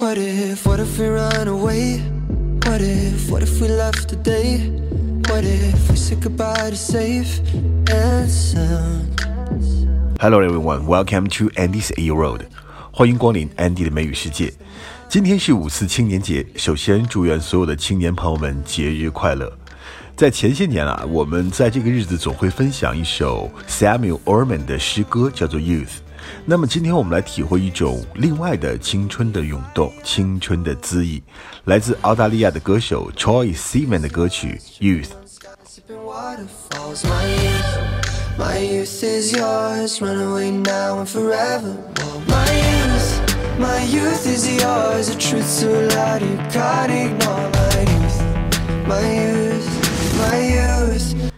What if, what if we run away? What if, what if we left today? What if we said goodbye to safe and sound? Hello everyone, welcome to Andy's A Road. 欢迎光临 Andy 的美语世界。今天是五四青年节，首先祝愿所有的青年朋友们节日快乐。在前些年啊，我们在这个日子总会分享一首 Samuel Orman 的诗歌，叫做 Youth。那么今天我们来体会一种另外的青春的涌动，青春的恣意，来自澳大利亚的歌手 Troy Sivan 的歌曲 Youth。Sipping waterfalls, my youth, my youth is yours. Run away now and forever. My youth, my youth is yours. A truth so loud you can't ignore. My youth, my youth, my youth.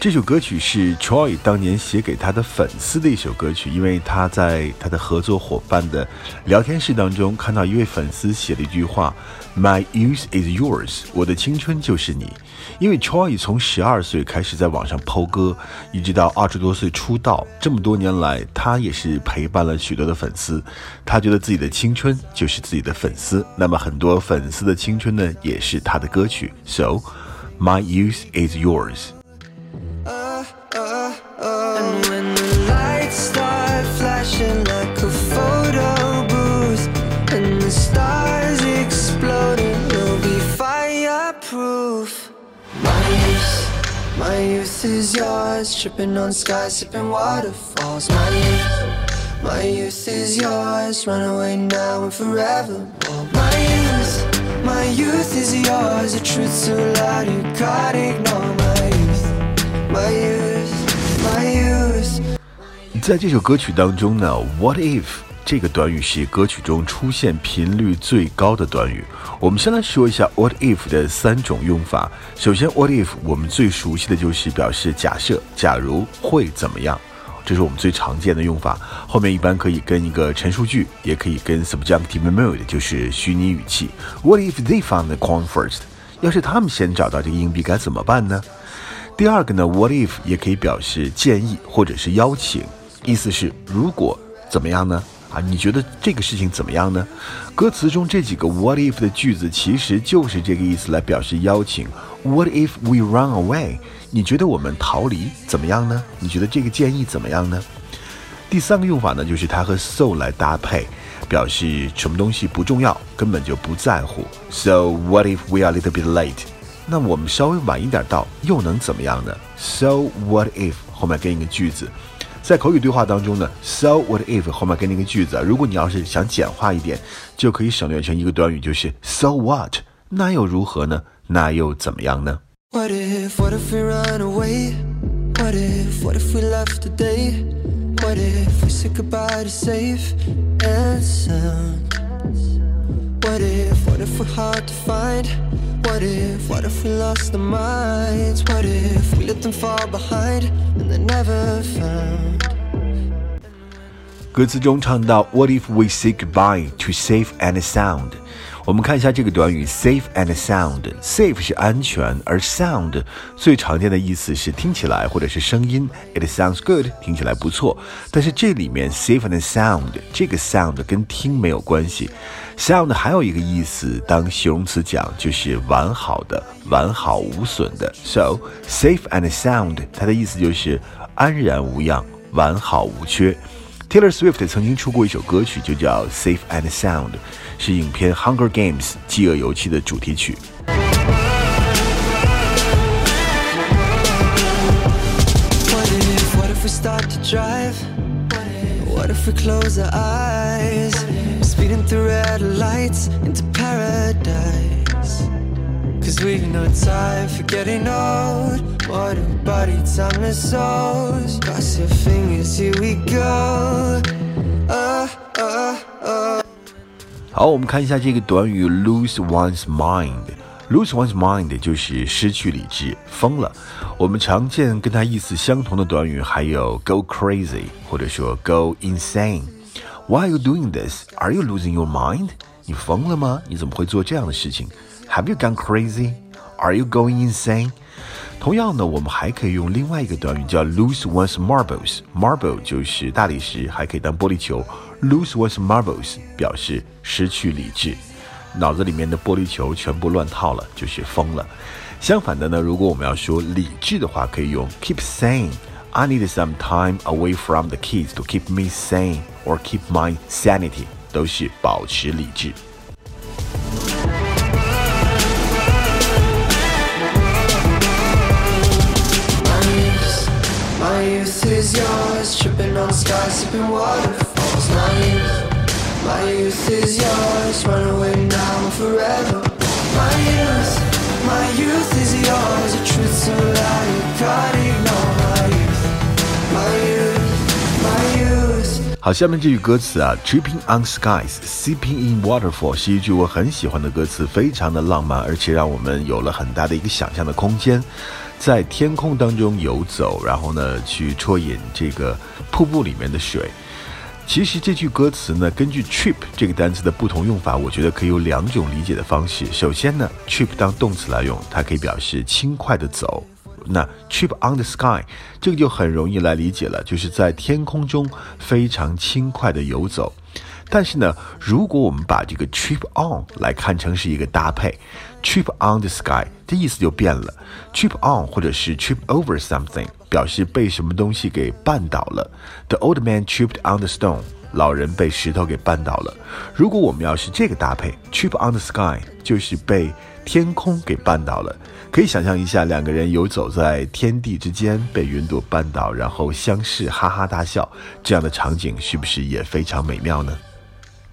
这首歌曲是 Troy 当年写给他的粉丝的一首歌曲，因为他在他的合作伙伴的聊天室当中看到一位粉丝写了一句话：“My youth is yours，我的青春就是你。”因为 Troy 从十二岁开始在网上抛歌，一直到二十多岁出道，这么多年来，他也是陪伴了许多的粉丝。他觉得自己的青春就是自己的粉丝，那么很多粉丝的青春呢，也是他的歌曲。So, my youth is yours。my youth is yours, tripping on skies, sipping waterfalls. My youth, my youth is yours, run away now and forever. My youth, my youth is yours, a truth so loud you can't ignore. My youth, my youth, my youth. 在这首歌曲当中呢，What if 这个短语是歌曲中出现频率最高的短语。我们先来说一下 What if 的三种用法。首先，What if 我们最熟悉的就是表示假设，假如会怎么样，这是我们最常见的用法。后面一般可以跟一个陈述句，也可以跟 subjunctive mood，就是虚拟语气。What if they found the corn first？要是他们先找到这个硬币该怎么办呢？第二个呢，What if 也可以表示建议或者是邀请，意思是如果怎么样呢？啊，你觉得这个事情怎么样呢？歌词中这几个 What if 的句子其实就是这个意思，来表示邀请。What if we run away？你觉得我们逃离怎么样呢？你觉得这个建议怎么样呢？第三个用法呢，就是它和 so 来搭配，表示什么东西不重要，根本就不在乎。So what if we are a little bit late？那我们稍微晚一点到，又能怎么样呢？So what if 后面跟一个句子，在口语对话当中呢，So what if 后面跟那个句子，如果你要是想简化一点，就可以省略成一个短语，就是 So what？那又如何呢？那又怎么样呢？What if, what if we run away? What if, what if we left today? What if we said goodbye to safe and sound? What if, what if we're hard to find? What if, what if we lost our minds? What if we let them fall behind and they're never found? 歌词中唱到 "What if we say goodbye to safe and sound"？ 我们看一下这个短语 "safe and sound"。safe 是安全，而 sound 最常见的意思是听起来或者是声音。It sounds good，听起来不错。但是这里面 safe and sound 这个 sound 跟听没有关系。sound 还有一个意思，当形容词讲就是完好的、完好无损的。So safe and sound 它的意思就是安然无恙、完好无缺。Taylor Swift 曾经出过一首歌曲，就叫《Safe and Sound》，是影片《Hunger Games》饥饿游戏的主题曲。 What if, what if we start to drive? What if we close our eyes? Speeding through red lights into paradise. Cause we know time for getting old. What a body time is souls. Cross your fingers, here we go. Uh, uh, uh. 好，我们看一下这个短语 lose one's mind。lose one's mind 就是失去理智、疯了。我们常见跟它意思相同的短语还有 go crazy，或者说 go insane。Why are you doing this? Are you losing your mind? 你疯了吗？你怎么会做这样的事情 ？Have you gone crazy? Are you going insane? 同样呢，我们还可以用另外一个短语叫 lose one's marbles。marble 就是大理石，还可以当玻璃球。lose one's marbles 表示失去理智，脑子里面的玻璃球全部乱套了，就是疯了。相反的呢，如果我们要说理智的话，可以用 keep sane。I need some time away from the kids to keep me sane or keep my sanity，都是保持理智。 Is yours, tripping on skies, sipping waterfalls. My youth, my youth is yours, run away now and forever. My youth, my youth is yours, a truth so loud you can't ignore. My youth, my youth, my youth. 好，下面这句歌词啊，Tripping on skies, sipping in waterfall，是一句我很喜欢的歌词，非常的浪漫，而且让我们有了很大的一个想象的空间。在天空当中游走，然后呢，去啜饮这个瀑布里面的水。其实这句歌词呢，根据 trip 这个单词的不同用法，我觉得可以有两种理解的方式。首先呢，trip 当动词来用，它可以表示轻快的走。那 trip on the sky 这个就很容易来理解了，就是在天空中非常轻快的游走。但是呢，如果我们把这个 trip on 来看成是一个搭配，trip on the sky，这意思就变了。trip on 或者是 trip over something，表示被什么东西给绊倒了。The old man tripped on the stone，老人被石头给绊倒了。如果我们要是这个搭配，trip on the sky，就是被天空给绊倒了。可以想象一下，两个人游走在天地之间，被云朵绊倒，然后相视哈哈大笑，这样的场景是不是也非常美妙呢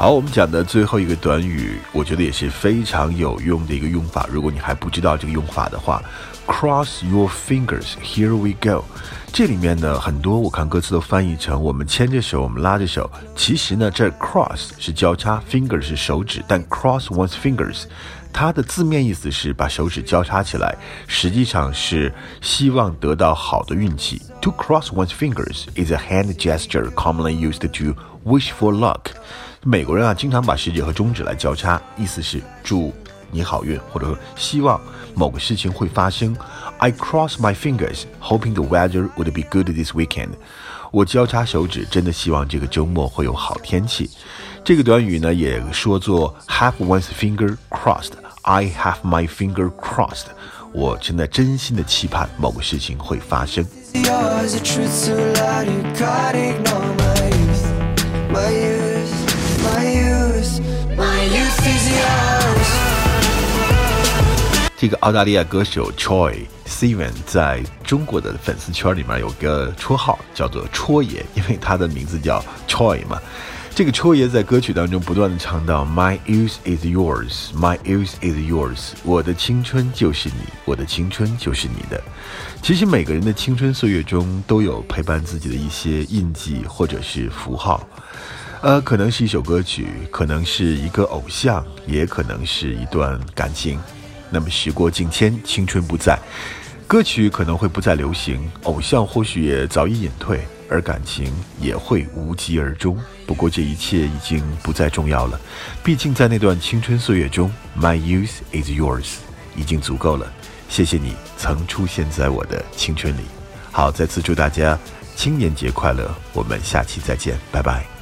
好，我们讲的最后一个短语，我觉得也是非常有用的一个用法。如果你还不知道这个用法的话，Cross your fingers, here we go。这里面呢，很多我看歌词都翻译成我们牵着手，我们拉着手。其实呢，这 cross 是交叉，finger 是手指，但 cross one's fingers，它的字面意思是把手指交叉起来，实际上是希望得到好的运气。To cross one's fingers is a hand gesture commonly used to wish for luck。美国人啊，经常把食指和中指来交叉，意思是祝你好运，或者说希望某个事情会发生。I cross my fingers, hoping the weather would be good this weekend。我交叉手指，真的希望这个周末会有好天气。这个短语呢，也说作 have one's finger crossed。I have my finger crossed。我真的真心的期盼某个事情会发生。这个澳大利亚歌手 Choi Seven 在中国的粉丝圈里面有个绰号叫做“戳爷”，因为他的名字叫 Choi 嘛。这个戳爷在歌曲当中不断的唱到 “My youth is yours, my youth is yours”，我的青春就是你，我的青春就是你的。其实每个人的青春岁月中都有陪伴自己的一些印记或者是符号，呃，可能是一首歌曲，可能是一个偶像，也可能是一段感情。那么时过境迁，青春不在，歌曲可能会不再流行，偶像或许也早已隐退，而感情也会无疾而终。不过这一切已经不再重要了，毕竟在那段青春岁月中，My youth is yours，已经足够了。谢谢你曾出现在我的青春里。好，再次祝大家青年节快乐，我们下期再见，拜拜。